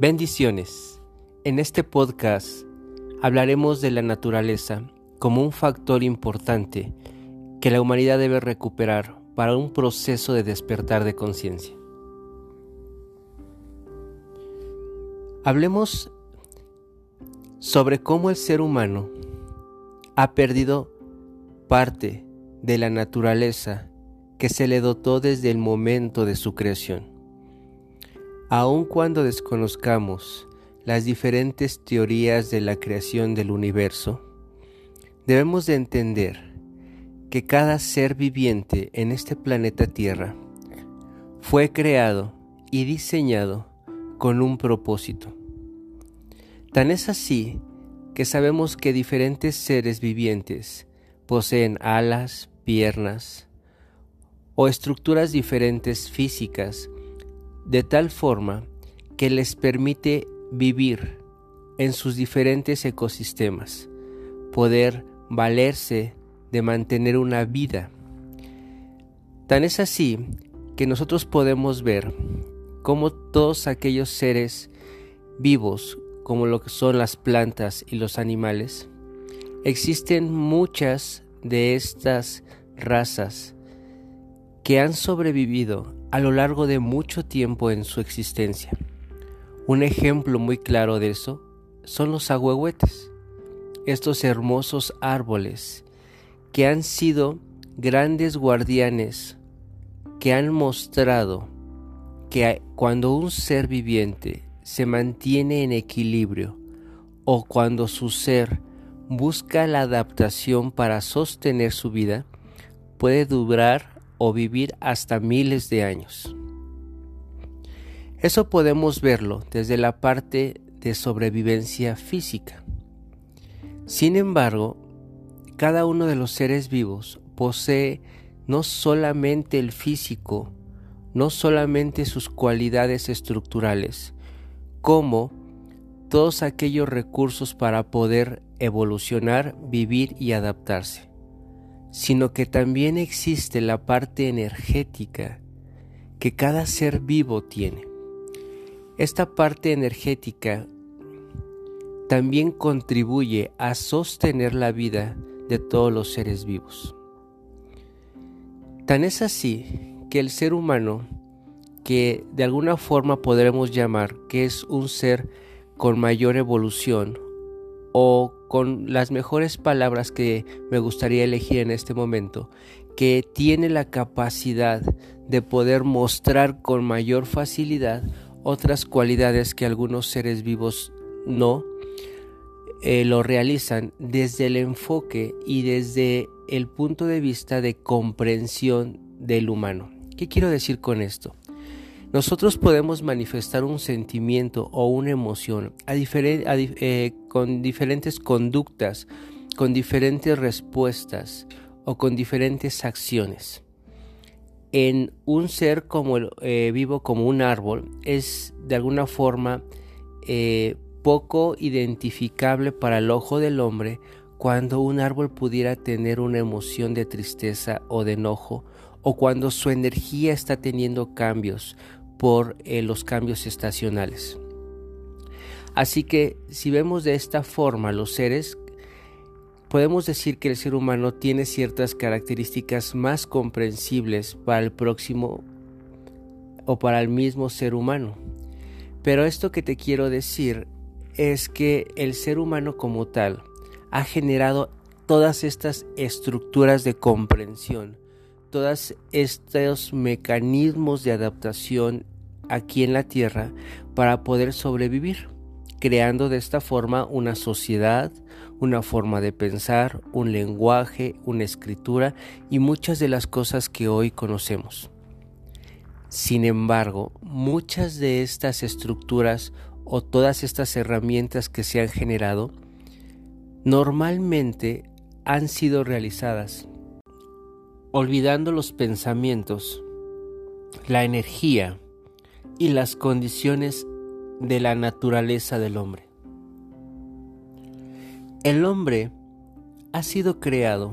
Bendiciones. En este podcast hablaremos de la naturaleza como un factor importante que la humanidad debe recuperar para un proceso de despertar de conciencia. Hablemos sobre cómo el ser humano ha perdido parte de la naturaleza que se le dotó desde el momento de su creación. Aun cuando desconozcamos las diferentes teorías de la creación del universo, debemos de entender que cada ser viviente en este planeta Tierra fue creado y diseñado con un propósito. Tan es así que sabemos que diferentes seres vivientes poseen alas, piernas o estructuras diferentes físicas de tal forma que les permite vivir en sus diferentes ecosistemas, poder valerse de mantener una vida. Tan es así que nosotros podemos ver cómo todos aquellos seres vivos, como lo que son las plantas y los animales, existen muchas de estas razas que han sobrevivido a lo largo de mucho tiempo en su existencia. Un ejemplo muy claro de eso son los agüehuetes, estos hermosos árboles que han sido grandes guardianes que han mostrado que cuando un ser viviente se mantiene en equilibrio o cuando su ser busca la adaptación para sostener su vida, puede durar o vivir hasta miles de años. Eso podemos verlo desde la parte de sobrevivencia física. Sin embargo, cada uno de los seres vivos posee no solamente el físico, no solamente sus cualidades estructurales, como todos aquellos recursos para poder evolucionar, vivir y adaptarse, sino que también existe la parte energética que cada ser vivo tiene. Esta parte energética también contribuye a sostener la vida de todos los seres vivos. Tan es así que el ser humano, que de alguna forma podremos llamar que es un ser con mayor evolución o con las mejores palabras que me gustaría elegir en este momento, que tiene la capacidad de poder mostrar con mayor facilidad otras cualidades que algunos seres vivos no eh, lo realizan desde el enfoque y desde el punto de vista de comprensión del humano. ¿Qué quiero decir con esto? Nosotros podemos manifestar un sentimiento o una emoción eh, con diferentes conductas, con diferentes respuestas o con diferentes acciones. En un ser eh, vivo como un árbol es de alguna forma eh, poco identificable para el ojo del hombre cuando un árbol pudiera tener una emoción de tristeza o de enojo o cuando su energía está teniendo cambios por eh, los cambios estacionales. Así que si vemos de esta forma los seres, podemos decir que el ser humano tiene ciertas características más comprensibles para el próximo o para el mismo ser humano. Pero esto que te quiero decir es que el ser humano como tal ha generado todas estas estructuras de comprensión, todos estos mecanismos de adaptación aquí en la Tierra para poder sobrevivir, creando de esta forma una sociedad, una forma de pensar, un lenguaje, una escritura y muchas de las cosas que hoy conocemos. Sin embargo, muchas de estas estructuras o todas estas herramientas que se han generado normalmente han sido realizadas olvidando los pensamientos, la energía, y las condiciones de la naturaleza del hombre. El hombre ha sido creado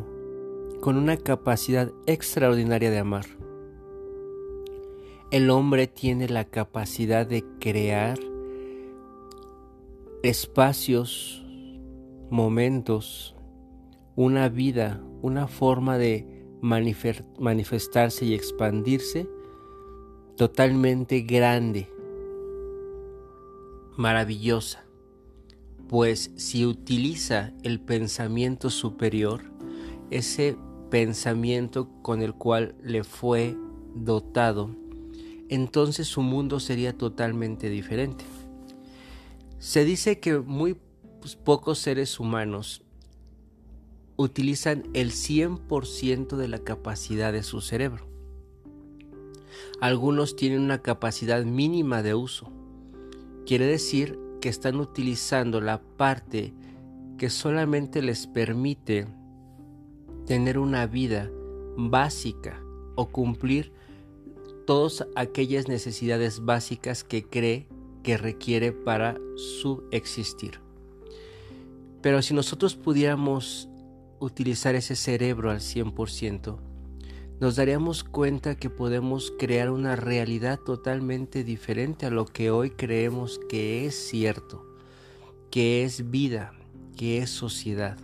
con una capacidad extraordinaria de amar. El hombre tiene la capacidad de crear espacios, momentos, una vida, una forma de manifestarse y expandirse totalmente grande, maravillosa, pues si utiliza el pensamiento superior, ese pensamiento con el cual le fue dotado, entonces su mundo sería totalmente diferente. Se dice que muy pues, pocos seres humanos utilizan el 100% de la capacidad de su cerebro. Algunos tienen una capacidad mínima de uso. Quiere decir que están utilizando la parte que solamente les permite tener una vida básica o cumplir todas aquellas necesidades básicas que cree que requiere para subexistir. Pero si nosotros pudiéramos utilizar ese cerebro al 100%, nos daríamos cuenta que podemos crear una realidad totalmente diferente a lo que hoy creemos que es cierto, que es vida, que es sociedad.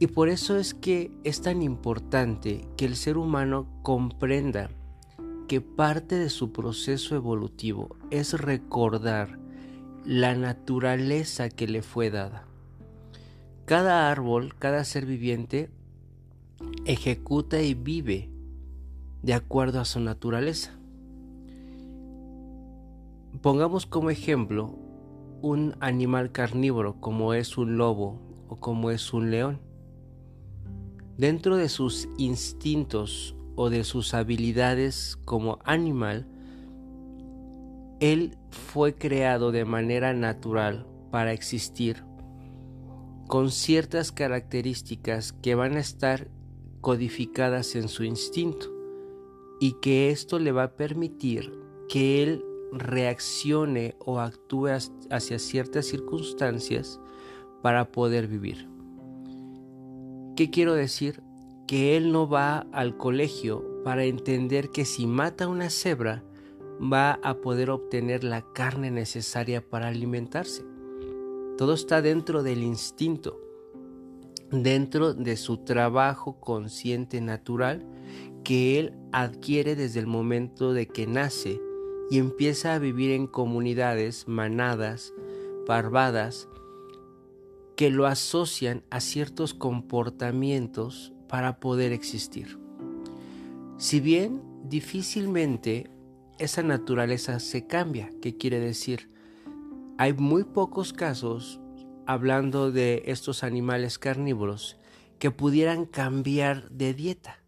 Y por eso es que es tan importante que el ser humano comprenda que parte de su proceso evolutivo es recordar la naturaleza que le fue dada. Cada árbol, cada ser viviente, ejecuta y vive de acuerdo a su naturaleza. Pongamos como ejemplo un animal carnívoro como es un lobo o como es un león. Dentro de sus instintos o de sus habilidades como animal, él fue creado de manera natural para existir con ciertas características que van a estar codificadas en su instinto y que esto le va a permitir que él reaccione o actúe hacia ciertas circunstancias para poder vivir. ¿Qué quiero decir? Que él no va al colegio para entender que si mata una cebra va a poder obtener la carne necesaria para alimentarse. Todo está dentro del instinto, dentro de su trabajo consciente natural que él adquiere desde el momento de que nace y empieza a vivir en comunidades, manadas, parvadas, que lo asocian a ciertos comportamientos para poder existir. Si bien difícilmente esa naturaleza se cambia, ¿qué quiere decir? Hay muy pocos casos, hablando de estos animales carnívoros, que pudieran cambiar de dieta.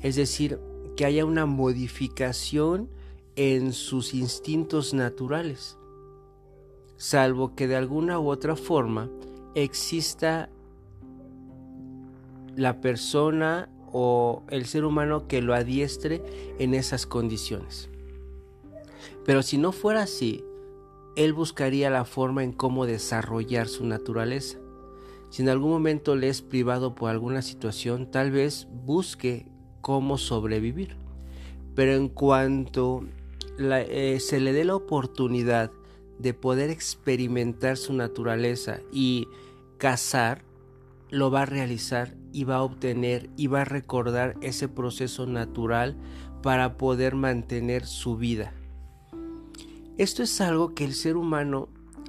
Es decir, que haya una modificación en sus instintos naturales salvo que de alguna u otra forma exista la persona o el ser humano que lo adiestre en esas condiciones. Pero si no fuera así, él buscaría la forma en cómo desarrollar su naturaleza. Si en algún momento le es privado por alguna situación, tal vez busque cómo sobrevivir. Pero en cuanto eh, se le dé la oportunidad de poder experimentar su naturaleza y cazar, lo va a realizar y va a obtener y va a recordar ese proceso natural para poder mantener su vida. Esto es algo que el ser humano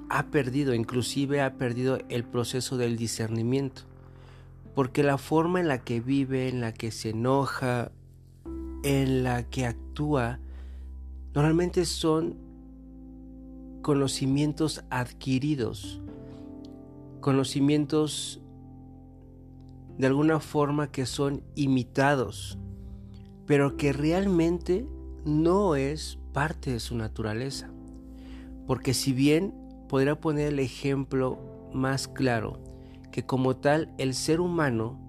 ha perdido, inclusive ha perdido el proceso del discernimiento, porque la forma en la que vive, en la que se enoja, en la que actúa, normalmente son conocimientos adquiridos, conocimientos de alguna forma que son imitados, pero que realmente no es parte de su naturaleza. Porque si bien podría poner el ejemplo más claro, que como tal el ser humano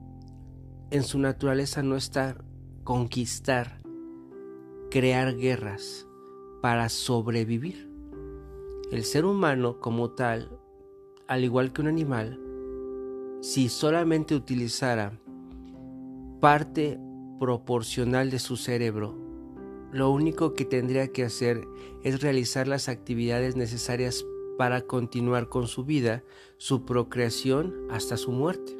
en su naturaleza no está conquistar, crear guerras para sobrevivir. El ser humano como tal, al igual que un animal, si solamente utilizara parte proporcional de su cerebro, lo único que tendría que hacer es realizar las actividades necesarias para continuar con su vida, su procreación hasta su muerte.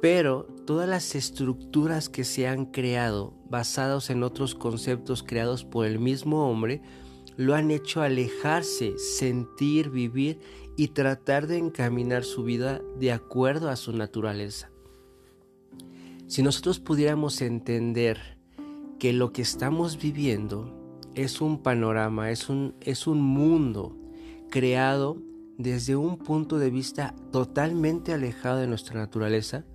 Pero todas las estructuras que se han creado basados en otros conceptos creados por el mismo hombre lo han hecho alejarse, sentir, vivir y tratar de encaminar su vida de acuerdo a su naturaleza. Si nosotros pudiéramos entender que lo que estamos viviendo es un panorama, es un, es un mundo creado desde un punto de vista totalmente alejado de nuestra naturaleza,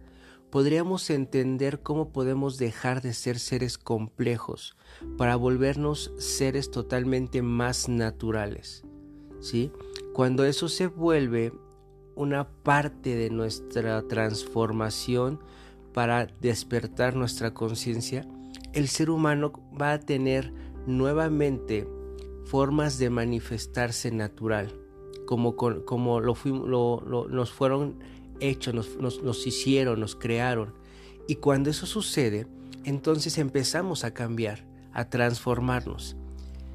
podríamos entender cómo podemos dejar de ser seres complejos para volvernos seres totalmente más naturales. ¿sí? Cuando eso se vuelve una parte de nuestra transformación para despertar nuestra conciencia, el ser humano va a tener nuevamente formas de manifestarse natural, como, como lo, nos fueron hechos, nos, nos hicieron, nos crearon. Y cuando eso sucede, entonces empezamos a cambiar, a transformarnos.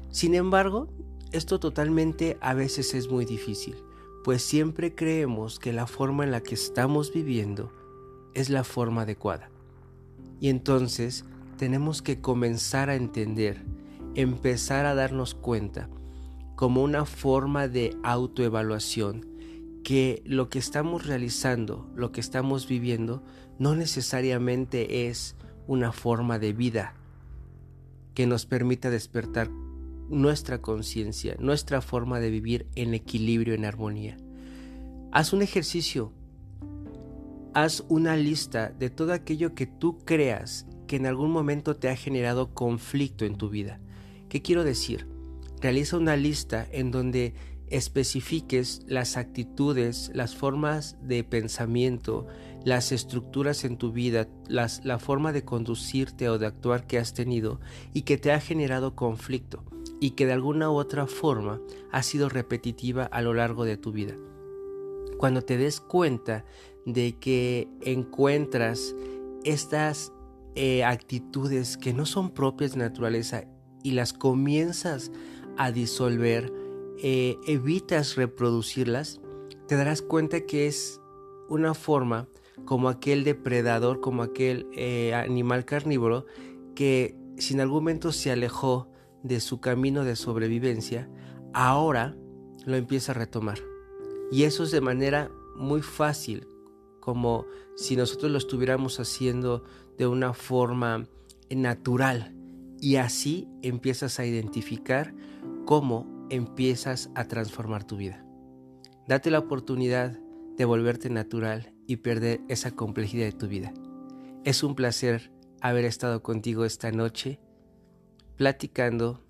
Sin embargo, esto totalmente a veces es muy difícil, pues siempre creemos que la forma en la que estamos viviendo es la forma adecuada. Y entonces tenemos que comenzar a entender empezar a darnos cuenta como una forma de autoevaluación que lo que estamos realizando, lo que estamos viviendo, no necesariamente es una forma de vida que nos permita despertar nuestra conciencia, nuestra forma de vivir en equilibrio, en armonía. Haz un ejercicio, haz una lista de todo aquello que tú creas que en algún momento te ha generado conflicto en tu vida. ¿Qué quiero decir? Realiza una lista en donde especifiques las actitudes, las formas de pensamiento, las estructuras en tu vida, la forma de conducirte o de actuar que has tenido y que te ha generado conflicto y que de alguna u otra forma ha sido repetitiva a lo largo de tu vida. Cuando te des cuenta de que encuentras estas eh, actitudes que no son propias de naturaleza y las comienzas a disolver, eh, evitas reproducirlas, te darás cuenta que es una forma como aquel depredador, como aquel eh, animal carnívoro que si en algún momento se alejó de su camino de sobrevivencia, ahora lo empieza a retomar. Y eso es de manera muy fácil, como si nosotros lo estuviéramos haciendo de una forma natural, y así empiezas a identificar cómo empiezas a transformar tu vida. Date la oportunidad de volverte natural y perder esa complejidad de tu vida. Es un placer haber estado contigo esta noche platicando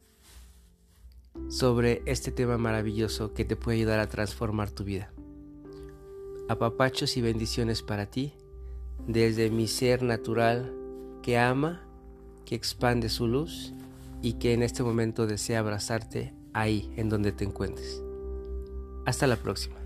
sobre este tema maravilloso que te puede ayudar a transformar tu vida. Apapachos y bendiciones para ti desde mi ser natural que ama que expande su luz y que en este momento desea abrazarte ahí en donde te encuentres. Hasta la próxima.